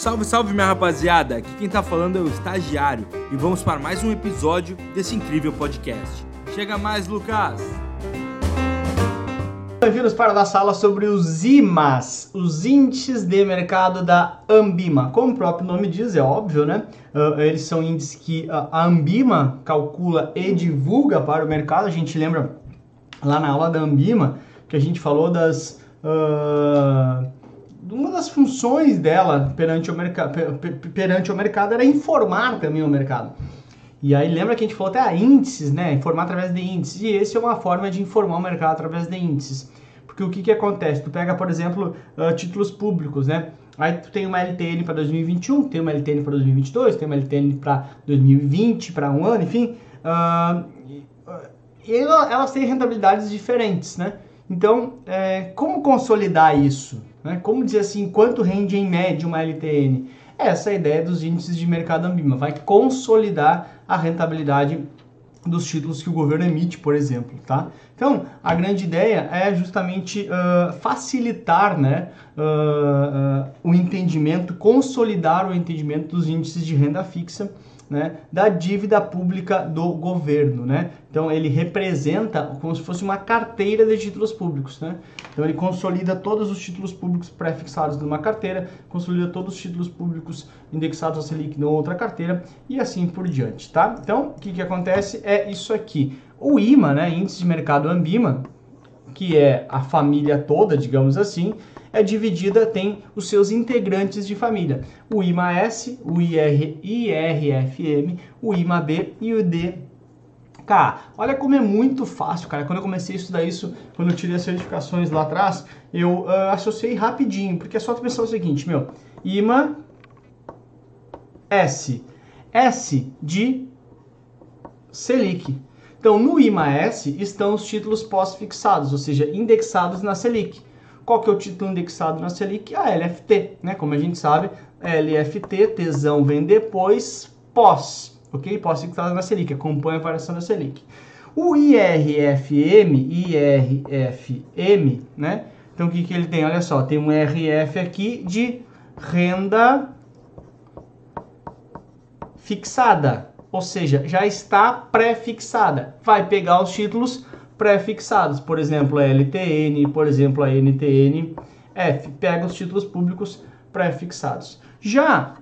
Salve, salve minha rapaziada! Aqui quem tá falando é o estagiário e vamos para mais um episódio desse incrível podcast. Chega mais, Lucas! Bem-vindos para a sala sobre os IMAs, os índices de mercado da Ambima. Como o próprio nome diz, é óbvio, né? Uh, eles são índices que a Ambima calcula e divulga para o mercado. A gente lembra lá na aula da Ambima que a gente falou das. Uh, uma das funções dela perante o, mercado, perante o mercado era informar também o mercado. E aí lembra que a gente falou até índices, né? Informar através de índices. E esse é uma forma de informar o mercado através de índices. Porque o que, que acontece? Tu pega, por exemplo, uh, títulos públicos, né? Aí tu tem uma LTN para 2021, tem uma LTN para 2022, tem uma LTN para 2020, para um ano, enfim. Uh, e elas têm rentabilidades diferentes, né? Então, é, como consolidar isso? Né? Como dizer assim, quanto rende em média uma LTN? Essa é a ideia dos índices de mercado Ambima, vai consolidar a rentabilidade dos títulos que o governo emite, por exemplo, tá? Então, a grande ideia é justamente uh, facilitar né, uh, uh, o entendimento, consolidar o entendimento dos índices de renda fixa né, da dívida pública do governo, né? Então ele representa como se fosse uma carteira de títulos públicos, né? Então ele consolida todos os títulos públicos pré-fixados numa carteira, consolida todos os títulos públicos indexados a Selic numa outra carteira e assim por diante, tá? Então o que que acontece é isso aqui. O IMA, né, Índice de Mercado Ambima, que é a família toda, digamos assim, é dividida, tem os seus integrantes de família. O IMA-S, o IR, IRFM, o IMA-B e o DK. Olha como é muito fácil, cara. Quando eu comecei a estudar isso, quando eu tirei as certificações lá atrás, eu uh, associei rapidinho, porque é só pensar o seguinte, meu, IMA S. S de Selic. Então, no IMA-S estão os títulos pós-fixados, ou seja, indexados na Selic. Qual que é o título indexado na Selic? A LFT, né? Como a gente sabe, LFT, tesão vem depois, pós, ok? Pós fixado na Selic, acompanha a variação da Selic. O IRFM, IRFM, né? Então o que, que ele tem? Olha só, tem um RF aqui de renda fixada, ou seja, já está pré-fixada. Vai pegar os títulos pré-fixados, por exemplo, a LTN, por exemplo, a NTN, F, pega os títulos públicos pré-fixados. Já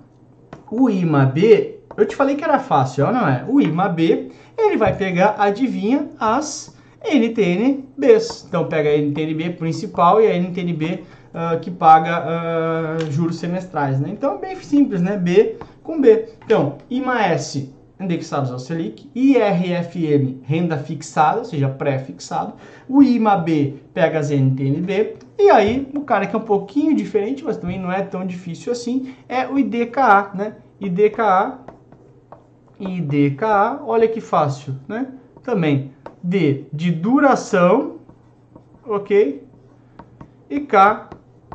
o IMA-B, eu te falei que era fácil, não é? O IMA-B, ele vai pegar, adivinha, as NTNBs. Então pega a NTNB principal e a NTNB uh, que paga uh, juros semestrais, né? Então bem simples, né? B com B. Então, IMA-S indexados ao Selic, IRFM, renda fixada, ou seja, pré-fixado, o IMAB pega as NTNB, e aí o cara que é um pouquinho diferente, mas também não é tão difícil assim, é o IDKA, né? IDKA, IDKA, olha que fácil, né? Também D de duração, ok? E K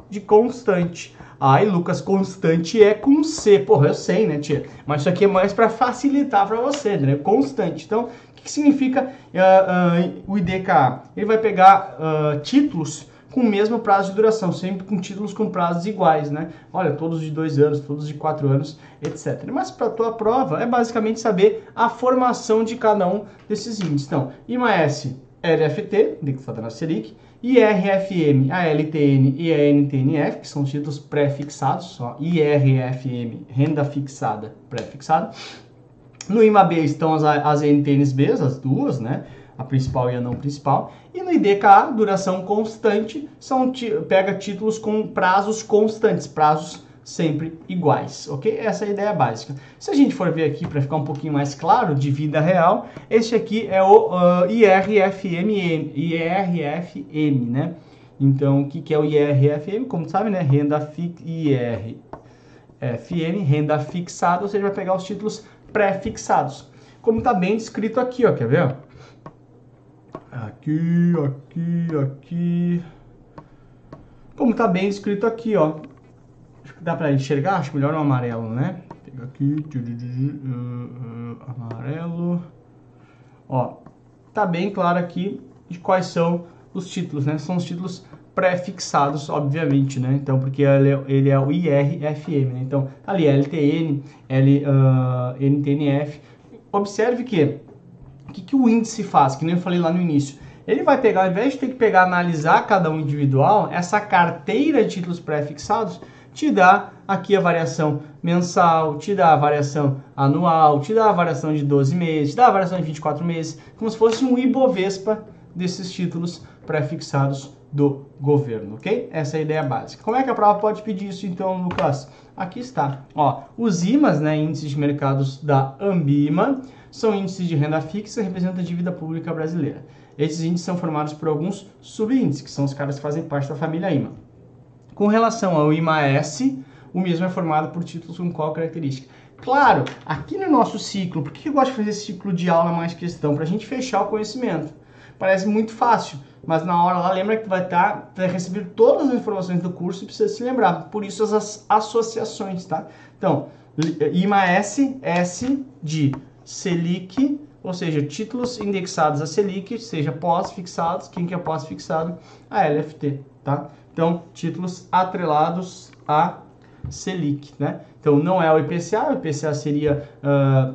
de constante. Ai, Lucas, constante é com C. Porra, eu sei, né, tia? Mas isso aqui é mais para facilitar para você, né? Constante. Então, o que, que significa uh, uh, o IDKA? Ele vai pegar uh, títulos com o mesmo prazo de duração, sempre com títulos com prazos iguais, né? Olha, todos de dois anos, todos de quatro anos, etc. Mas para a tua prova é basicamente saber a formação de cada um desses índices. Então, IMAS LFT, indexada na Selic, IRFM, a LTN e a NTNF, que são títulos pré-fixados, só IRFM, renda fixada pré-fixada. No IMAB estão as, as NTNSBs, as duas, né? A principal e a não principal. E no IDKA, duração constante, são pega títulos com prazos constantes, prazos sempre iguais, ok? Essa é a ideia básica. Se a gente for ver aqui para ficar um pouquinho mais claro de vida real, este aqui é o uh, IRFM, IRFM, né? Então, o que, que é o IRFM? Como sabe, né? Renda fi IRFM, renda fixada, ou seja, vai pegar os títulos pré-fixados. Como está bem descrito aqui, ó, quer ver? Aqui, aqui, aqui. Como está bem descrito aqui, ó dá para enxergar, acho melhor no amarelo, né? Pega aqui, uh, uh, amarelo. Ó, tá bem claro aqui de quais são os títulos, né? São os títulos prefixados, obviamente, né? Então, porque ele é, ele é o IRFM, né? Então, tá ali LTN, L, uh, NTNF. Observe que o que, que o índice faz, que nem eu falei lá no início. Ele vai pegar, ao invés de ter que pegar analisar cada um individual, essa carteira de títulos prefixados te dá aqui a variação mensal, te dá a variação anual, te dá a variação de 12 meses, te dá a variação de 24 meses, como se fosse um Ibovespa desses títulos prefixados do governo, ok? Essa é a ideia básica. Como é que a prova pode pedir isso então, Lucas? Aqui está. Ó, os IMAs, né, índices de mercados da Ambima, são índices de renda fixa e representam a dívida pública brasileira. Esses índices são formados por alguns subíndices, que são os caras que fazem parte da família IMA. Com relação ao IMA-S, o mesmo é formado por títulos com qual característica? Claro, aqui no nosso ciclo, por que eu gosto de fazer esse ciclo de aula mais questão? Para a gente fechar o conhecimento. Parece muito fácil, mas na hora lá lembra que vai estar, tá, vai receber todas as informações do curso e precisa se lembrar. Por isso as associações, tá? Então, IMA-S, S de Selic, ou seja, títulos indexados a Selic, seja pós-fixados, quem que é pós-fixado? A LFT, tá? Então, títulos atrelados a Selic, né? Então, não é o IPCA, o IPCA seria uh,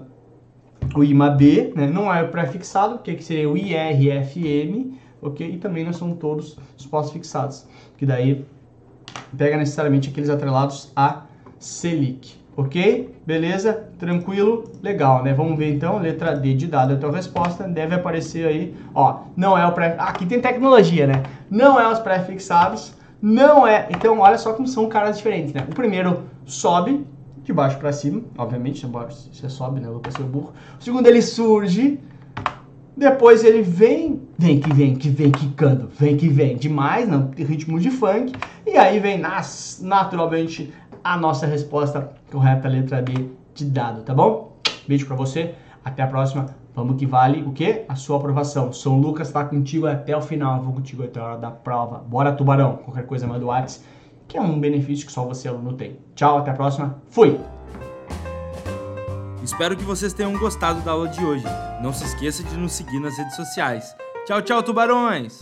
o IMAB, né? não é o pré-fixado, que, seria o IRFM, ok? E também não são todos os pós-fixados, que daí pega necessariamente aqueles atrelados a Selic, ok? Beleza? Tranquilo? Legal, né? Vamos ver então, letra D de dado a tua resposta, deve aparecer aí, ó, não é o pré... Ah, aqui tem tecnologia, né? Não é os pré-fixados, não é. Então, olha só como são caras diferentes, né? O primeiro sobe de baixo para cima, obviamente, você sobe, né? Lucas seu burro. O segundo ele surge, depois ele vem, vem que vem, que vem quicando, vem que vem demais, não, ritmo de funk, e aí vem nas, naturalmente a nossa resposta correta, letra D de dado, tá bom? Beijo para você, até a próxima. Vamos que vale o quê? A sua aprovação. São Lucas está contigo até o final. Vou contigo até a hora da prova. Bora, tubarão. Qualquer coisa manda o WhatsApp, que é um benefício que só você, aluno, tem. Tchau, até a próxima. Fui! Espero que vocês tenham gostado da aula de hoje. Não se esqueça de nos seguir nas redes sociais. Tchau, tchau, tubarões!